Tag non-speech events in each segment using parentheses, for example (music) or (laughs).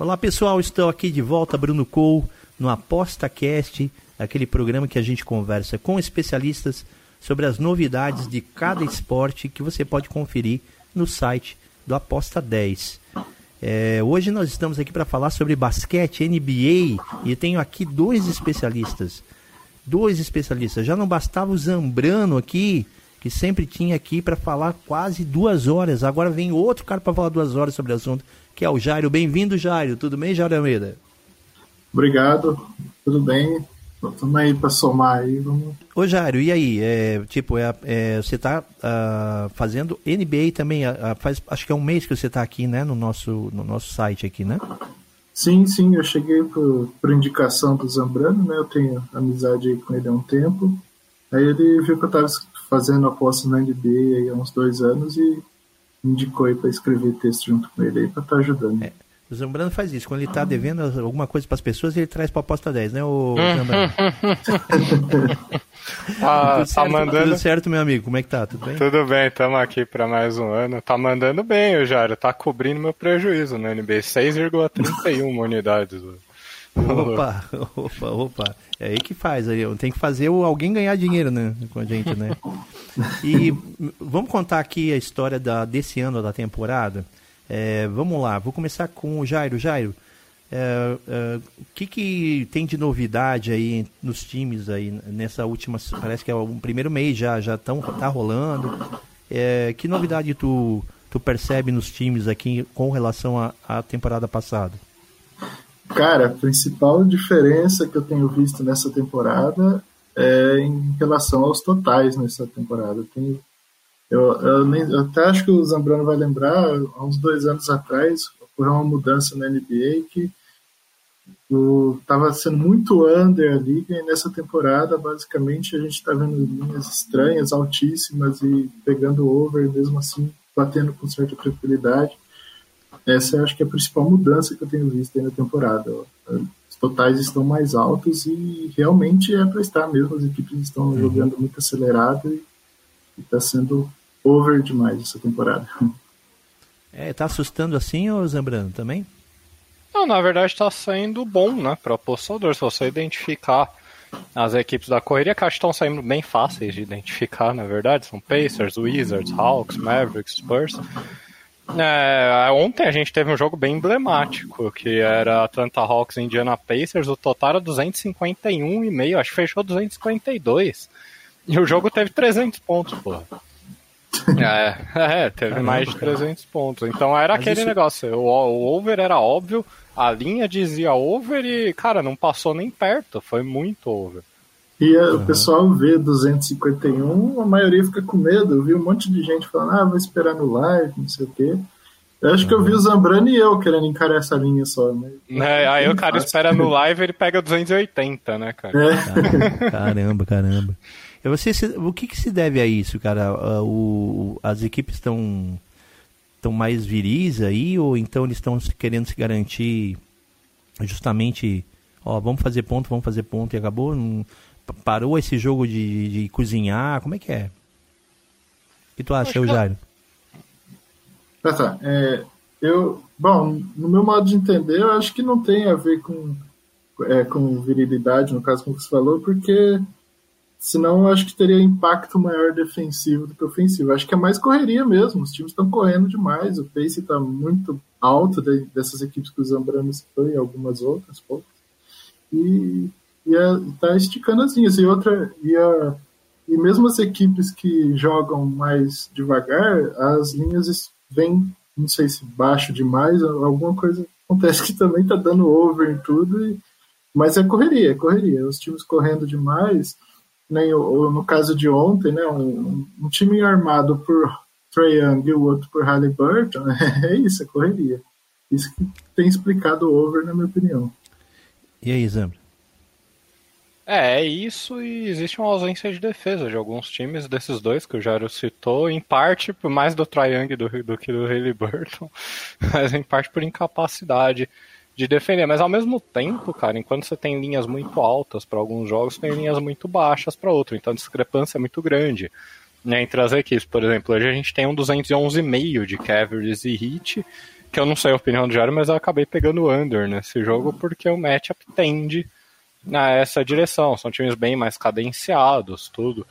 Olá pessoal, estou aqui de volta, Bruno Cole, no ApostaCast, aquele programa que a gente conversa com especialistas sobre as novidades de cada esporte que você pode conferir no site do Aposta 10. É, hoje nós estamos aqui para falar sobre basquete, NBA, e tenho aqui dois especialistas. Dois especialistas. Já não bastava o Zambrano aqui, que sempre tinha aqui para falar quase duas horas. Agora vem outro cara para falar duas horas sobre o assunto, que é o Jairo. Bem-vindo, Jairo. Tudo bem, Jairo Almeida? Obrigado. Tudo bem. Estamos aí para somar aí. Vamos... Ô Jairo, e aí? É, tipo, é, é você está uh, ah, fazendo NBA também, uh, faz, acho que é um mês que você está aqui, né, no nosso, no nosso site aqui, né? Sim, sim, eu cheguei por, por indicação do Zambrano, né, eu tenho amizade com ele há um tempo, aí ele viu que eu estava fazendo aposta na NBA há uns dois anos e indicou aí para escrever texto junto com ele aí para estar tá ajudando. É. O Zambrano faz isso. Quando ele está devendo alguma coisa para as pessoas, ele traz para a aposta 10, né, o Zambrano? (laughs) ah, tudo, tá certo, mandando... tudo certo, meu amigo? Como é que tá? Tudo bem? Tudo bem, estamos aqui para mais um ano. Tá mandando bem, o Jairo. Tá cobrindo meu prejuízo no NB. 6,31 unidades. Opa, (laughs) opa, opa. É aí que faz. Aí. Tem que fazer alguém ganhar dinheiro né, com a gente, né? E vamos contar aqui a história da, desse ano da temporada. É, vamos lá, vou começar com o Jairo. Jairo, é, é, o que, que tem de novidade aí nos times aí nessa última, parece que é o primeiro mês já, já tão, tá rolando. É, que novidade tu, tu percebe nos times aqui com relação à temporada passada? Cara, a principal diferença que eu tenho visto nessa temporada é em relação aos totais nessa temporada. Eu tenho eu, eu, nem, eu, até acho que o Zambrano vai lembrar, há uns dois anos atrás, ocorreu uma mudança na NBA que estava sendo muito under a liga e nessa temporada, basicamente, a gente está vendo linhas estranhas, altíssimas e pegando over, mesmo assim, batendo com certa tranquilidade. Essa eu acho que é a principal mudança que eu tenho visto aí na temporada. Os totais estão mais altos e realmente é para estar mesmo. As equipes estão uhum. jogando muito acelerado e está sendo over demais essa temporada. É, tá assustando assim, ô Zambrano, também? Não, na verdade tá saindo bom, né, para o apostador, se você identificar as equipes da correria, que acho que estão saindo bem fáceis de identificar, na verdade, são Pacers, Wizards, Hawks, Mavericks, Spurs. É, ontem a gente teve um jogo bem emblemático, que era Atlanta Hawks e Indiana Pacers, o total era 251,5, acho que fechou 252. E o jogo teve 300 pontos, porra. (laughs) É, é teve Caramba, mais de 300 cara. pontos. Então era Mas aquele isso... negócio. O, o, over era óbvio, a linha dizia over e, cara, não passou nem perto. Foi muito over. E uhum. o pessoal vê 251, a maioria fica com medo. Eu vi um monte de gente falando, ah, vou esperar no live, não sei o quê. Eu acho que eu vi o Zambrano e eu querendo encarar essa linha só, né? É, aí o cara espera no live ele pega 280, né, cara? É. Caramba, caramba. Você, o que, que, se deve a isso, cara? Uh, o, as equipes estão estão mais viris aí ou então eles estão querendo se garantir justamente, ó, vamos fazer ponto, vamos fazer ponto e acabou? Não, parou esse jogo de, de, cozinhar? Como é que é? O que tu acha, Acho Jairo? Tá, tá. É, eu, bom, no meu modo de entender, eu acho que não tem a ver com, é, com virilidade, no caso como você falou, porque Senão, eu acho que teria impacto maior defensivo do que ofensivo. Acho que é mais correria mesmo. Os times estão correndo demais. O pace está muito alto de, dessas equipes que o Zambrano citou e algumas outras poucas. E está esticando as linhas. E outra, e, a, e mesmo as equipes que jogam mais devagar, as linhas vêm, não sei se baixo demais, alguma coisa acontece que também está dando over em tudo. E, mas é correria, é correria. Os times correndo demais nem o, no caso de ontem, né, um, um time armado por Trae Young e o outro por Halliburton, (laughs) é isso, é correria. Isso que tem explicado o over, na minha opinião. E aí, Zambra? É, é isso e existe uma ausência de defesa de alguns times desses dois que o Jairo citou, em parte por mais do Triangle do, do que do Haley Burton, (laughs) mas em parte por incapacidade de defender. Mas ao mesmo tempo, cara, enquanto você tem linhas muito altas para alguns jogos, tem linhas muito baixas para outros, então a discrepância é muito grande né, entre as equipes. Por exemplo, hoje a gente tem um 211,5 de Cavaliers e Heat, que eu não sei a opinião do Jairo, mas eu acabei pegando under nesse jogo porque o matchup tende nessa direção. São times bem mais cadenciados, tudo.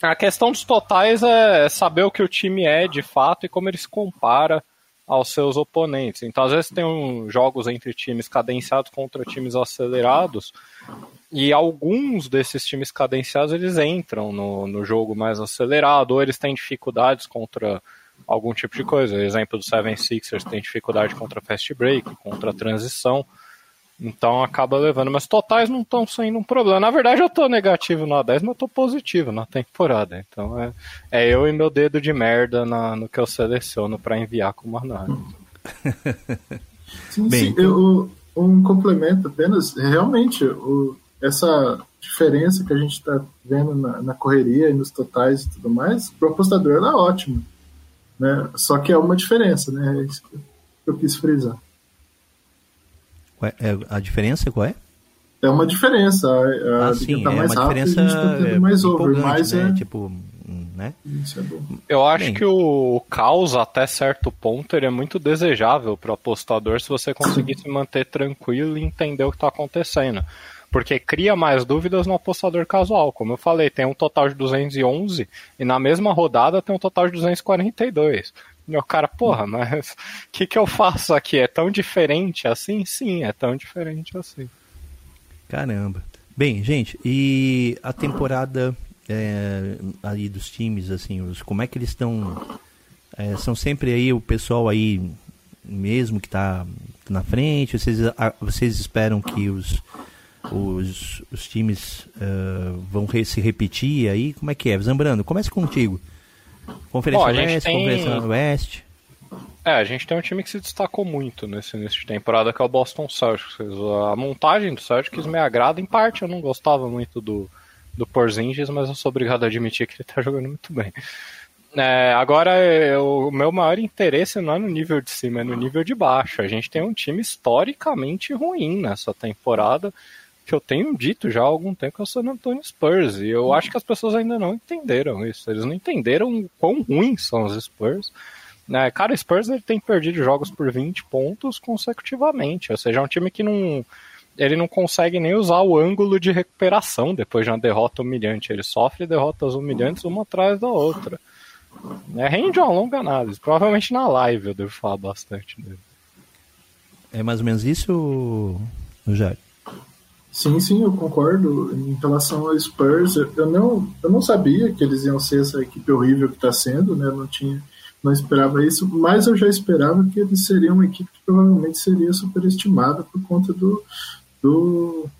A questão dos totais é saber o que o time é de fato e como ele se compara aos seus oponentes. Então, às vezes, tem um, jogos entre times cadenciados contra times acelerados, e alguns desses times cadenciados eles entram no, no jogo mais acelerado, ou eles têm dificuldades contra algum tipo de coisa. Exemplo do Seven Sixers tem dificuldade contra fast break, contra transição. Então acaba levando, mas totais não estão sendo um problema. Na verdade, eu estou negativo na 10, mas eu tô positivo na temporada. Então é, é eu e meu dedo de merda na, no que eu seleciono para enviar como análise. (laughs) sim, Bem, sim. Eu, um complemento apenas, realmente, o, essa diferença que a gente está vendo na, na, correria e nos totais e tudo mais, para o apostador ela é ótima. Né? Só que é uma diferença, né? É isso que eu quis frisar. É, a diferença qual é? É uma diferença. A, ah, sim, tá é uma diferença tá mais over, mas né? é... Tipo, né? Isso é bom. Eu acho Bem. que o caos, até certo ponto, ele é muito desejável para o apostador se você conseguir se manter tranquilo e entender o que está acontecendo. Porque cria mais dúvidas no apostador casual. Como eu falei, tem um total de 211 e na mesma rodada tem um total de 242. Meu cara, porra, mas o (laughs) que, que eu faço aqui? É tão diferente assim? Sim, é tão diferente assim. Caramba. Bem, gente, e a temporada é, aí dos times, assim, os, como é que eles estão? É, são sempre aí o pessoal aí mesmo que está na frente? Vocês, vocês esperam que os, os, os times uh, vão re, se repetir aí? Como é que é? Zambrano, comece contigo. Conferência Bom, Oeste, tem... Conferência Oeste. É, a gente tem um time que se destacou muito nesse início de temporada, que é o Boston Celtics. A montagem do Celtics me agrada, em parte eu não gostava muito do, do Porzingis, mas eu sou obrigado a admitir que ele tá jogando muito bem. É, agora, eu, o meu maior interesse não é no nível de cima, é no nível de baixo. A gente tem um time historicamente ruim nessa temporada, que eu tenho dito já há algum tempo que é o San Antonio Spurs. E eu acho que as pessoas ainda não entenderam isso. Eles não entenderam quão ruins são os Spurs. Né? Cara, o Spurs ele tem perdido jogos por 20 pontos consecutivamente. Ou seja, é um time que não. Ele não consegue nem usar o ângulo de recuperação depois de uma derrota humilhante. Ele sofre derrotas humilhantes uma atrás da outra. É, rende uma longa análise. Provavelmente na live eu devo falar bastante dele. É mais ou menos isso, Jair? Sim, sim, eu concordo. Em relação ao Spurs, eu não, eu não sabia que eles iam ser essa equipe horrível que está sendo, né? Não tinha, não esperava isso, mas eu já esperava que eles seriam uma equipe que provavelmente seria superestimada por conta do do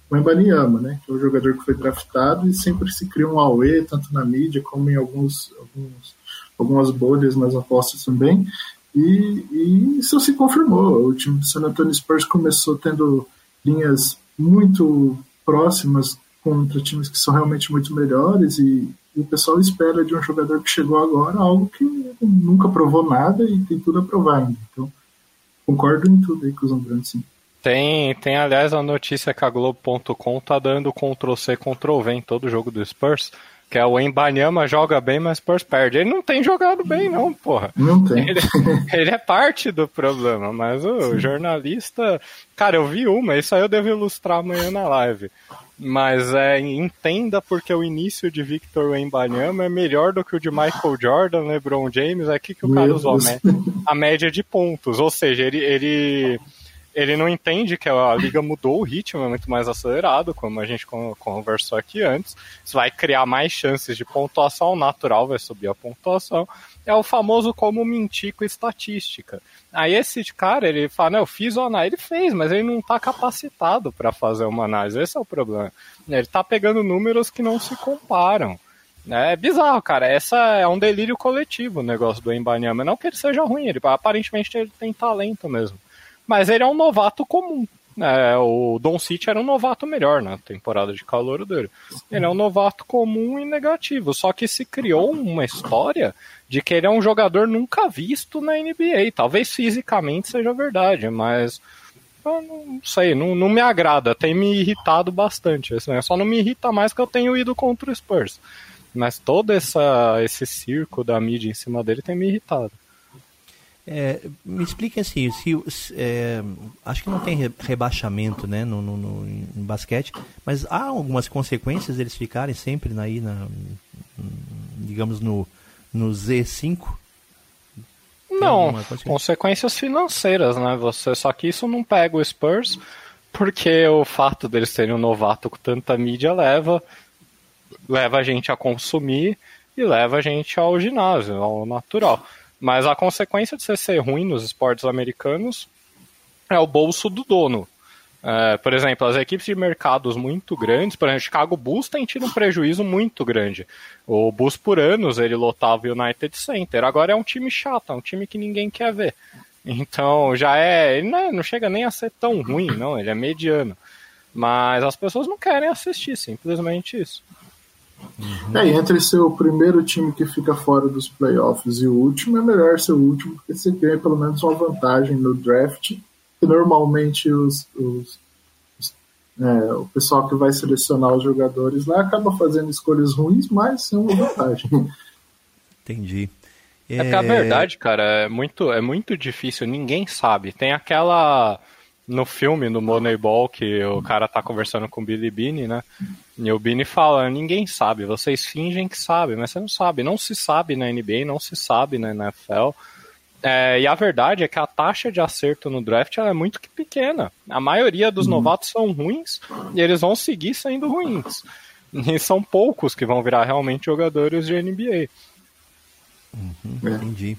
né? Que é o jogador que foi draftado e sempre se cria um auê, tanto na mídia como em alguns, alguns algumas bolhas nas apostas também. E, e isso se confirmou. O time do San Antonio Spurs começou tendo linhas muito próximas contra times que são realmente muito melhores e, e, o pessoal espera de um jogador que chegou agora algo que nunca provou nada e tem tudo a provar ainda. Então, concordo em tudo aí com os Zambrano, sim. Tem, tem, aliás, a notícia que a Globo.com tá dando Ctrl-C, Ctrl-V em todo jogo do Spurs, que é o Embanyama joga bem, mas Spurs perde. Ele não tem jogado bem, não, porra. Não tem. Ele, (laughs) ele é parte do problema, mas o Sim. jornalista. Cara, eu vi uma, isso aí eu devo ilustrar amanhã na live. Mas é, entenda porque o início de Victor Wembanyama é melhor do que o de Michael Jordan, LeBron James. É aqui que o cara usou a, média de pontos. Ou seja, ele, ele ele não entende que a liga mudou o ritmo, é muito mais acelerado, como a gente conversou aqui antes. Isso vai criar mais chances de pontuação natural, vai subir a pontuação. É o famoso como mentir com estatística. Aí esse cara, ele fala, não, eu fiz o análise, ele fez, mas ele não está capacitado para fazer uma análise, esse é o problema. Ele está pegando números que não se comparam. É bizarro, cara. Essa é um delírio coletivo o negócio do Embanyama. Não que ele seja ruim, ele aparentemente ele tem talento mesmo. Mas ele é um novato comum. É, o Don City era um novato melhor na temporada de calor dele. Ele é um novato comum e negativo, só que se criou uma história de que ele é um jogador nunca visto na NBA. Talvez fisicamente seja verdade, mas não sei, não, não me agrada, tem me irritado bastante. Assim, só não me irrita mais que eu tenho ido contra o Spurs. Mas todo essa, esse circo da mídia em cima dele tem me irritado. É, me explique assim, se, é, acho que não tem rebaixamento né, no, no, no, no, basquete, mas há algumas consequências deles ficarem sempre aí, na, digamos, no, no Z5? Não, consequências financeiras, né? Você, só que isso não pega o Spurs, porque o fato deles terem um novato com tanta mídia leva, leva a gente a consumir e leva a gente ao ginásio, ao natural. Mas a consequência de você ser ruim nos esportes americanos é o bolso do dono. É, por exemplo, as equipes de mercados muito grandes, por exemplo, Chicago Bulls tem tido um prejuízo muito grande. O Bulls por anos ele lotava o United Center. Agora é um time chato, é um time que ninguém quer ver. Então já é, ele não, é, não chega nem a ser tão ruim, não. Ele é mediano. Mas as pessoas não querem assistir, simplesmente isso. Uhum. É, entre ser o primeiro time que fica fora dos playoffs e o último, é melhor ser o último, porque você ganha pelo menos uma vantagem no draft, que normalmente os, os, os é, o pessoal que vai selecionar os jogadores lá acaba fazendo escolhas ruins, mas é uma vantagem. (laughs) Entendi. É, é que a verdade, cara, é muito, é muito difícil, ninguém sabe. Tem aquela no filme, no Moneyball, que o cara tá conversando com o Billy Beane, né? E o Beane fala, ninguém sabe, vocês fingem que sabem, mas você não sabe. Não se sabe na NBA, não se sabe na NFL. É, e a verdade é que a taxa de acerto no draft é muito pequena. A maioria dos uhum. novatos são ruins e eles vão seguir sendo ruins. E são poucos que vão virar realmente jogadores de NBA. Uhum, entendi.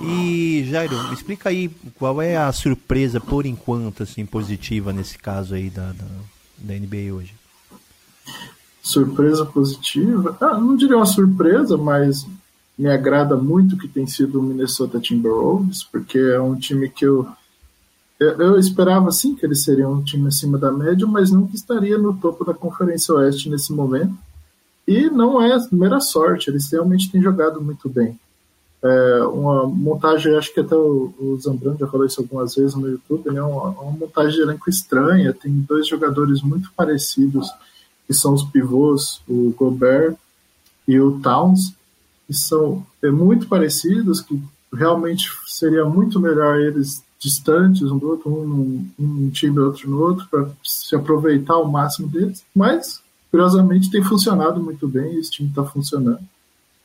E Jairo, me explica aí qual é a surpresa por enquanto assim positiva nesse caso aí da, da, da NBA hoje. Surpresa positiva? Ah, não diria uma surpresa, mas me agrada muito que tem sido o Minnesota Timberwolves, porque é um time que eu eu esperava sim que eles seriam um time acima da média, mas nunca estaria no topo da Conferência Oeste nesse momento. E não é mera sorte, eles realmente têm jogado muito bem é, uma montagem, acho que até o, o Zambrano já falou isso algumas vezes no YouTube, né? Uma, uma, montagem de elenco estranha. Tem dois jogadores muito parecidos, que são os pivôs, o Gobert e o Towns, que são é, muito parecidos, que realmente seria muito melhor eles distantes um do outro, um um time outro no outro, para se aproveitar o máximo deles. Mas, curiosamente, tem funcionado muito bem, esse time está funcionando.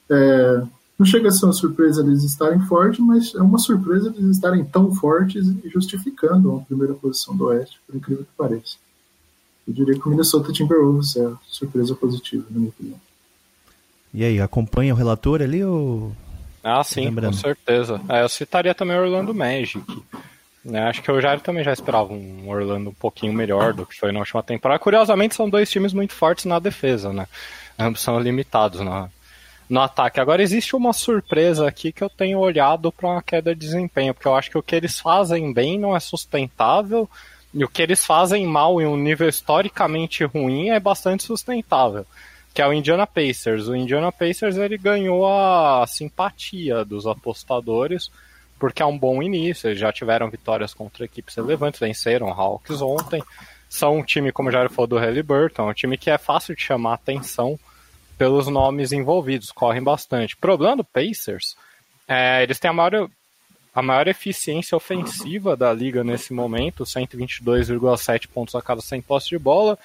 É, não chega a ser uma surpresa eles estarem fortes, mas é uma surpresa eles estarem tão fortes e justificando a primeira posição do Oeste, por incrível que pareça. Eu diria que o Minnesota Timberwolves é a surpresa positiva, na minha opinião. E aí, acompanha o relator ali ou... Ah, sim, Lembrando. com certeza. É, eu citaria também o Orlando Magic. Né? Acho que o Jair também já esperava um Orlando um pouquinho melhor do que foi na última temporada. Curiosamente, são dois times muito fortes na defesa, né? Ambos são limitados na, no ataque. Agora existe uma surpresa aqui que eu tenho olhado para uma queda de desempenho, porque eu acho que o que eles fazem bem não é sustentável e o que eles fazem mal em um nível historicamente ruim é bastante sustentável, que é o Indiana Pacers. O Indiana Pacers ele ganhou a simpatia dos apostadores porque é um bom início, eles já tiveram vitórias contra equipes relevantes, venceram Hawks ontem. São um time, como já falou, do Halliburton, um time que é fácil de chamar atenção pelos nomes envolvidos, correm bastante. O problema do Pacers é eles têm a maior, a maior eficiência ofensiva da liga nesse momento, 122,7 pontos a cada 100 postos de bola,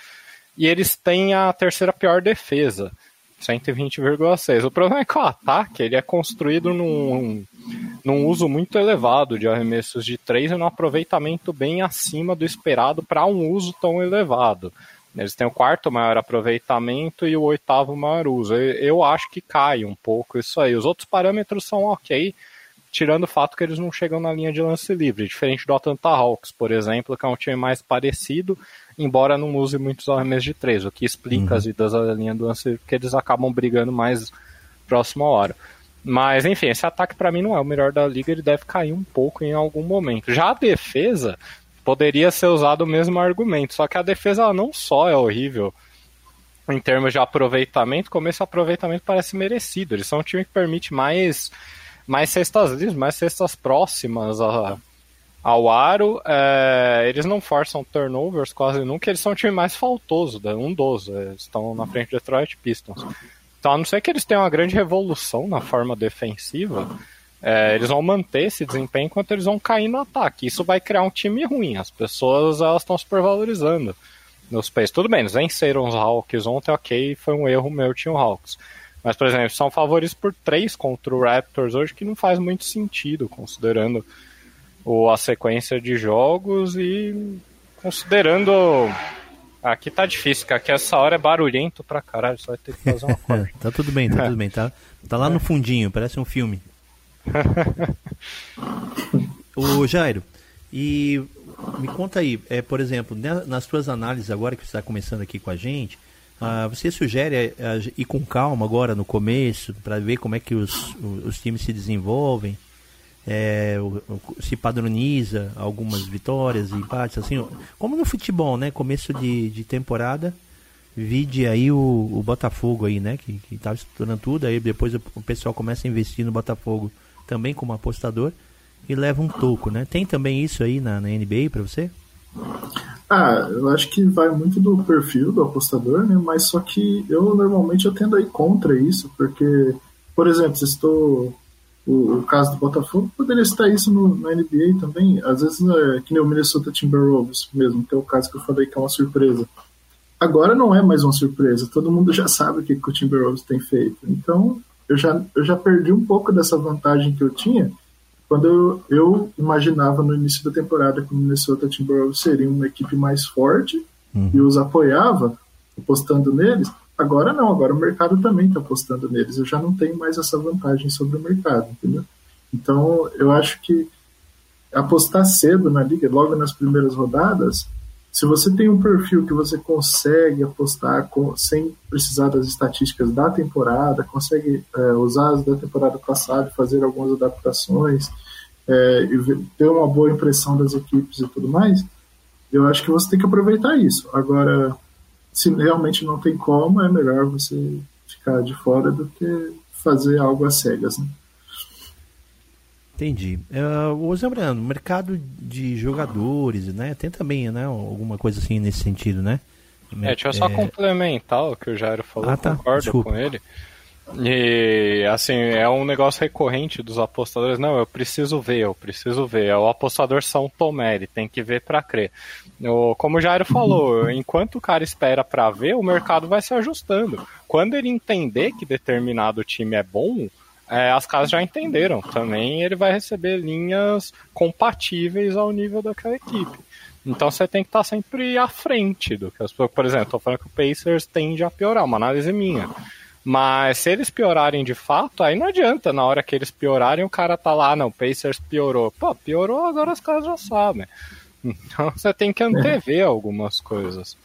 e eles têm a terceira pior defesa, 120,6. O problema é que o ataque ele é construído num, num uso muito elevado de arremessos de três e num aproveitamento bem acima do esperado para um uso tão elevado. Eles têm o quarto maior aproveitamento e o oitavo maior uso. Eu acho que cai um pouco isso aí. Os outros parâmetros são ok, tirando o fato que eles não chegam na linha de lance livre, diferente do Atlanta Hawks, por exemplo, que é um time mais parecido, embora não use muitos arremessos de três, o que explica uhum. as idas da linha do lance livre, porque eles acabam brigando mais próximo à hora. Mas, enfim, esse ataque para mim não é o melhor da liga, ele deve cair um pouco em algum momento. Já a defesa, poderia ser usado o mesmo argumento. Só que a defesa não só é horrível em termos de aproveitamento, como esse aproveitamento parece merecido. Eles são um time que permite mais, mais cestas livres, mais cestas próximas a, ao aro. É, eles não forçam turnovers quase nunca, eles são o time mais faltoso, um dos. Eles estão na frente do Detroit Pistons. Então, a não ser que eles tenham uma grande revolução na forma defensiva, é, eles vão manter esse desempenho enquanto eles vão cair no ataque. Isso vai criar um time ruim. As pessoas elas estão supervalorizando nos Pacers. Tudo bem, eles venceram os Hawks ontem, ok, foi um erro meu, tinha o Hawks. Mas, por exemplo, são favoritos por três contra o Raptors hoje, que não faz muito sentido, considerando o, a sequência de jogos e considerando. Aqui tá difícil, cara, que essa hora é barulhento pra caralho, só vai ter que fazer uma (laughs) coisa. tá tudo bem, tá tudo (laughs) bem, tá, tá lá no fundinho, parece um filme. (laughs) o Jairo, e me conta aí, é, por exemplo, né, nas suas análises agora que você está começando aqui com a gente, uh, você sugere uh, ir com calma agora no começo para ver como é que os, os times se desenvolvem, é, se padroniza algumas vitórias empates, assim, como no futebol, né? Começo de, de temporada, vide aí o, o Botafogo aí, né? Que, estava estourando tudo, aí depois o pessoal começa a investir no Botafogo também como apostador e leva um toco, né? Tem também isso aí na, na NBA para você? Ah, eu acho que vai muito do perfil do apostador, né? Mas só que eu normalmente eu tendo a ir contra isso, porque, por exemplo, se estou o, o, caso do Botafogo poderia estar isso no, na NBA também. Às vezes é que nem o Minnesota Timberwolves mesmo, que é o caso que eu falei que é uma surpresa. Agora não é mais uma surpresa, todo mundo já (laughs) sabe o que, que o Timberwolves tem feito. Então eu já, eu já perdi um pouco dessa vantagem que eu tinha quando eu, eu imaginava no início da temporada que o Minnesota Timberwolves seria uma equipe mais forte uhum. e os apoiava, apostando neles. Agora não, agora o mercado também está apostando neles. Eu já não tenho mais essa vantagem sobre o mercado, entendeu? Então eu acho que apostar cedo na liga, logo nas primeiras rodadas, se você tem um perfil que você consegue apostar com, sem precisar das estatísticas da temporada, consegue é, usar as da temporada passada fazer algumas adaptações, é, e ter uma boa impressão das equipes e tudo mais, eu acho que você tem que aproveitar isso. Agora, se realmente não tem como, é melhor você ficar de fora do que fazer algo às cegas. Né? Entendi. Uh, Zé Brando, mercado de jogadores, né? Tem também, né? Alguma coisa assim nesse sentido, né? É, deixa eu só é... complementar o que o Jairo falou, ah, tá. concordo Desculpa. com ele. E assim, é um negócio recorrente dos apostadores. Não, eu preciso ver, eu preciso ver. É o apostador São Tomé, ele tem que ver para crer. O, como o Jairo falou, enquanto o cara espera para ver, o mercado vai se ajustando. Quando ele entender que determinado time é bom, é, as casas já entenderam. Também ele vai receber linhas compatíveis ao nível daquela equipe. Então você tem que estar sempre à frente do que as pessoas. Por exemplo, estou falando que o Pacers tende a piorar, uma análise minha. Mas se eles piorarem de fato, aí não adianta. Na hora que eles piorarem, o cara tá lá, não, o Pacers piorou. Pô, piorou, agora as casas já sabem. Então você tem que antever algumas coisas.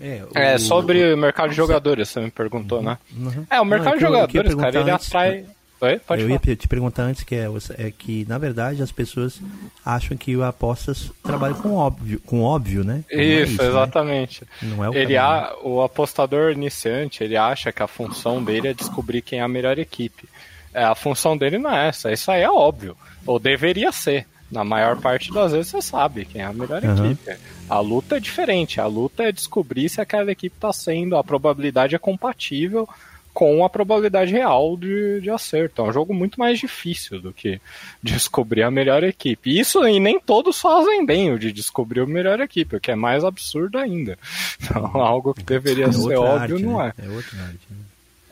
É, o... é, sobre o mercado de jogadores, você me perguntou, né? Uhum. É, o mercado Não, é de jogadores, cara, ele antes, atrai. Oi? Pode eu falar. ia te perguntar antes que é, é, que, na verdade, as pessoas acham que o apostas trabalha com óbvio, com óbvio, né? Isso, é isso, né? exatamente. Né? Não é o, ele a, o apostador iniciante, ele acha que a função dele é descobrir quem é a melhor equipe. É, a função dele não é essa, isso aí é óbvio. Ou deveria ser. Na maior parte das vezes você sabe quem é a melhor uhum. equipe. A luta é diferente. A luta é descobrir se aquela equipe está sendo, a probabilidade é compatível com a probabilidade real de, de acerto. É um jogo muito mais difícil do que descobrir a melhor equipe. Isso e nem todos fazem bem o de descobrir a melhor equipe, o que é mais absurdo ainda. (laughs) Então, algo que deveria é ser óbvio arte, não né? é. É outra arte, né?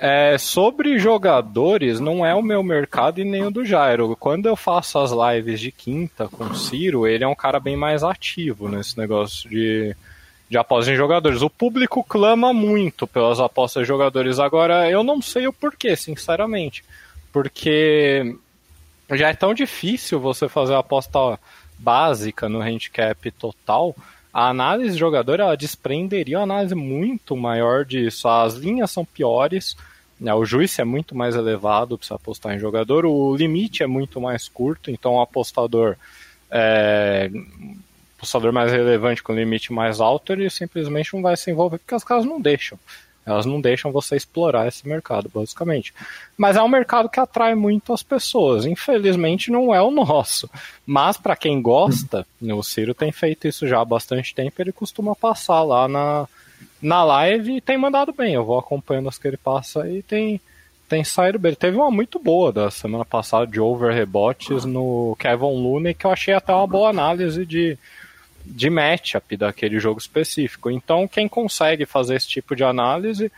É, sobre jogadores, não é o meu mercado e nem o do Jairo. Quando eu faço as lives de quinta com o Ciro, ele é um cara bem mais ativo nesse negócio de, de apostas em jogadores. O público clama muito pelas apostas de jogadores. Agora, eu não sei o porquê, sinceramente. Porque já é tão difícil você fazer a aposta básica no handicap total. A análise de jogador ela desprenderia uma análise muito maior disso. As linhas são piores né, o juiz é muito mais elevado para apostar em jogador, o limite é muito mais curto, então o apostador é, apostador mais relevante com limite mais alto, ele simplesmente não vai se envolver porque as casas não deixam. Elas não deixam você explorar esse mercado, basicamente. Mas é um mercado que atrai muito as pessoas. Infelizmente, não é o nosso. Mas, para quem gosta, o Ciro tem feito isso já há bastante tempo. Ele costuma passar lá na, na live tem mandado bem. Eu vou acompanhando as que ele passa e tem, tem saído bem. Teve uma muito boa da semana passada de over rebotes no Kevin Looney, que eu achei até uma boa análise de de matchup daquele jogo específico. Então, quem consegue fazer esse tipo de análise,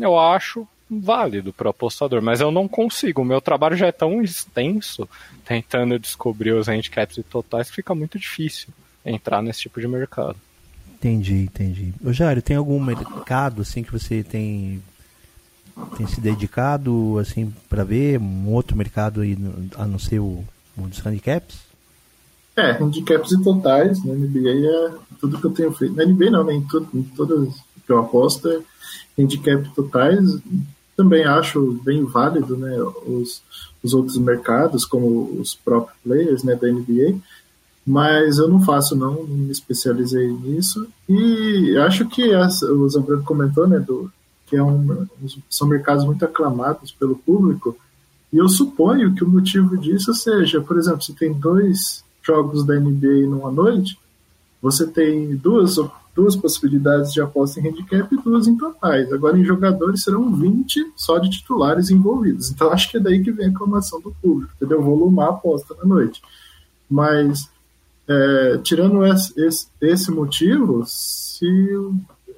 eu acho válido para o apostador, mas eu não consigo. O meu trabalho já é tão extenso tentando descobrir os handicaps e totais que fica muito difícil entrar nesse tipo de mercado. Entendi, entendi. Ô Jário, tem algum mercado assim que você tem tem se dedicado assim para ver um outro mercado aí a não ser o, o dos handicaps? É, handicaps e totais, na NBA é tudo que eu tenho feito. Na NBA não, né? em, tudo, em todas que eu aposto é handicap totais. Também acho bem válido, né? Os, os outros mercados, como os próprios players, né, da NBA. Mas eu não faço, não, não me especializei nisso. E acho que as, o Zambrano comentou, né, do, que é um, são mercados muito aclamados pelo público. E eu suponho que o motivo disso seja, por exemplo, se tem dois jogos da NBA numa noite, você tem duas, duas possibilidades de aposta em handicap e duas em totais. Agora, em jogadores, serão 20 só de titulares envolvidos. Então, acho que é daí que vem a aclamação do público, entendeu? Volumar a aposta na noite. Mas, é, tirando esse, esse, esse, motivo, se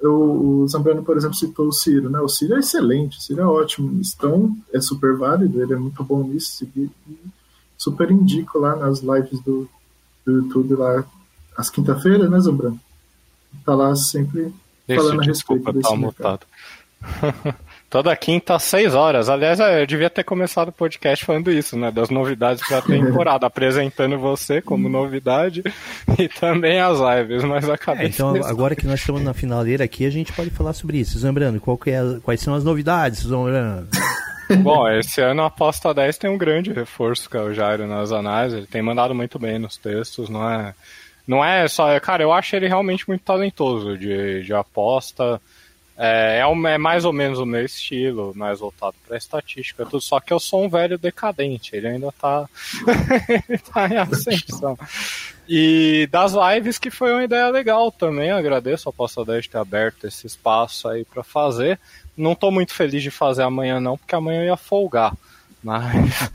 eu, o Zambrano, por exemplo, citou o Ciro, né? O Ciro é excelente, o Ciro é ótimo. Então, é super válido, ele é muito bom nisso. Super indico lá nas lives do, do YouTube lá às quinta-feiras, né, Zambrano? Tá lá sempre Deixa, falando a respeito desculpa, desse tá. (laughs) Toda quinta às seis horas. Aliás, é, eu devia ter começado o podcast falando isso, né? Das novidades da temporada, (laughs) apresentando você como novidade e também as lives, mas acabei. É, então, agora que nós estamos na finaleira aqui, a gente pode falar sobre isso. Que é, quais são as novidades, Zambrano? (laughs) Bom, esse ano a aposta 10 tem um grande reforço, que é o Jairo nas análises. Ele tem mandado muito bem nos textos, não é. Não é só. Cara, eu acho ele realmente muito talentoso de, de aposta. É, é, é, mais ou menos o meu estilo, mais voltado para estatística, tudo. Só que eu sou um velho decadente, ele ainda tá, (laughs) tá em ascensão. E das lives, que foi uma ideia legal também. Agradeço a 10 ter aberto esse espaço aí para fazer. Não estou muito feliz de fazer amanhã, não, porque amanhã eu ia folgar. Mas,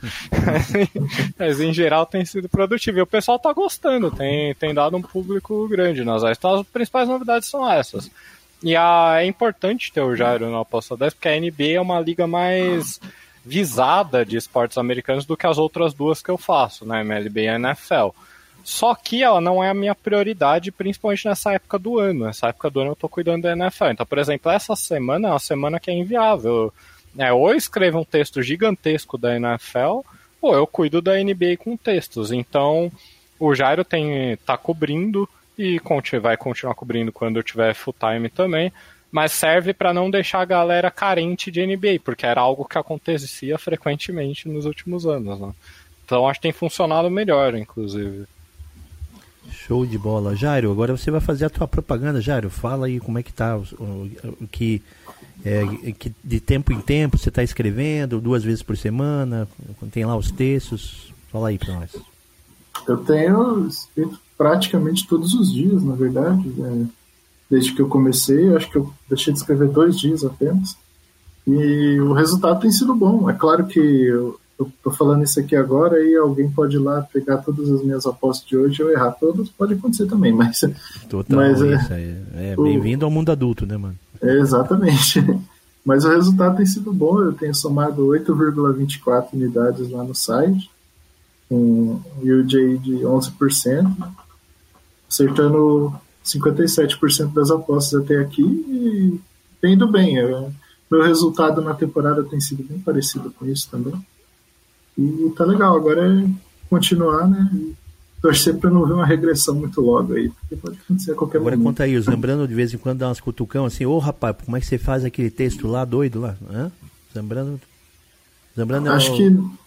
(laughs) mas em geral tem sido produtivo. E o pessoal está gostando, tem, tem dado um público grande nas áreas. Então as principais novidades são essas. E a, é importante ter o Jairo no Aposta 10, porque a NBA é uma liga mais visada de esportes americanos do que as outras duas que eu faço, né? MLB e NFL. Só que ela não é a minha prioridade, principalmente nessa época do ano. Nessa época do ano eu tô cuidando da NFL. Então, por exemplo, essa semana é uma semana que é inviável. É, ou eu escrevo um texto gigantesco da NFL, ou eu cuido da NBA com textos. Então, o Jairo tem tá cobrindo e vai continuar cobrindo quando eu tiver full time também. Mas serve para não deixar a galera carente de NBA, porque era algo que acontecia frequentemente nos últimos anos. Né? Então acho que tem funcionado melhor, inclusive. Show de bola. Jairo, agora você vai fazer a tua propaganda, Jairo. Fala aí como é que tá o, que, é, que de tempo em tempo você está escrevendo, duas vezes por semana, tem lá os textos. Fala aí para nós. Eu tenho escrito praticamente todos os dias, na verdade. É, desde que eu comecei, acho que eu deixei de escrever dois dias apenas. E o resultado tem sido bom. É claro que eu, tô falando isso aqui agora e alguém pode ir lá pegar todas as minhas apostas de hoje e eu errar todas, pode acontecer também, (laughs) mas. Total, mas, é. É, bem-vindo ao mundo adulto, né, mano? É, exatamente. (laughs) Mas o resultado tem sido bom, eu tenho somado 8,24 unidades lá no site, com yield de 11%, acertando 57% das apostas até aqui e indo bem. É, meu resultado na temporada tem sido bem parecido com isso também. E tá legal, agora é continuar, né? Torcer para não ver uma regressão muito logo aí, porque pode acontecer a qualquer agora, momento. Agora conta aí, lembrando de vez em quando dá umas cutucão assim, ô oh, rapaz, como é que você faz aquele texto lá doido lá? Hã? Lembrando. Lembrando acho é o... que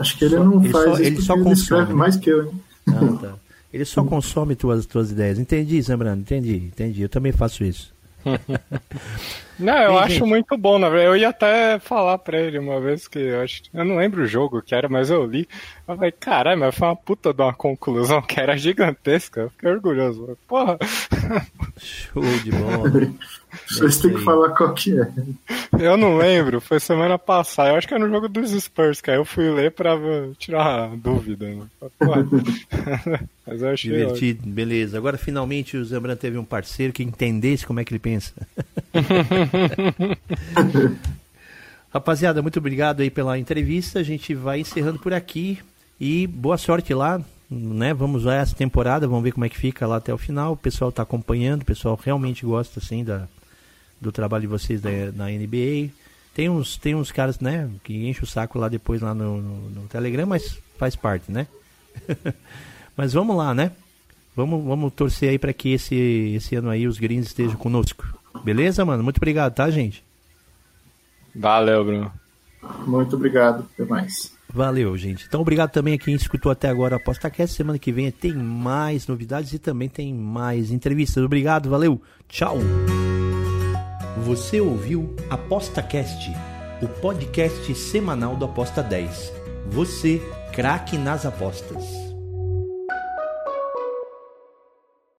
acho que ele só, não ele faz só, isso ele só ele consome, mais que eu, hein? Ah, tá. Ele só consome tuas, tuas ideias. Entendi, Zambrano, entendi, entendi. Eu também faço isso. (laughs) não, eu acho gente... muito bom, na verdade. Eu ia até falar pra ele uma vez que eu acho. Eu não lembro o jogo que era, mas eu li. Eu falei, caralho, mas foi uma puta de uma conclusão que era gigantesca. Eu fiquei orgulhoso. Porra. Show de bola. (laughs) Vocês têm que falar qual que é. Eu não lembro, foi semana passada. Eu acho que é no jogo dos Spurs, que aí eu fui ler pra tirar a dúvida. Né? (laughs) Mas eu achei Divertido, ótimo. beleza. Agora finalmente o Zambran teve um parceiro que entendesse como é que ele pensa. (laughs) (laughs) Rapaziada, muito obrigado aí pela entrevista. A gente vai encerrando por aqui. E boa sorte lá, né? Vamos lá essa temporada, vamos ver como é que fica lá até o final. O pessoal está acompanhando, o pessoal realmente gosta assim da, do trabalho de vocês da, na NBA. Tem uns, tem uns caras, né, que enchem o saco lá depois lá no, no, no Telegram, mas faz parte, né? (laughs) mas vamos lá, né? Vamos, vamos torcer aí para que esse, esse ano aí os Greens estejam conosco. Beleza, mano? Muito obrigado, tá, gente? Valeu, Bruno. Muito obrigado. Até mais. Valeu, gente. Então, obrigado também a quem escutou até agora a ApostaCast. Semana que vem tem mais novidades e também tem mais entrevistas. Obrigado, valeu, tchau. Você ouviu ApostaCast, o podcast semanal do Aposta 10. Você, craque nas apostas.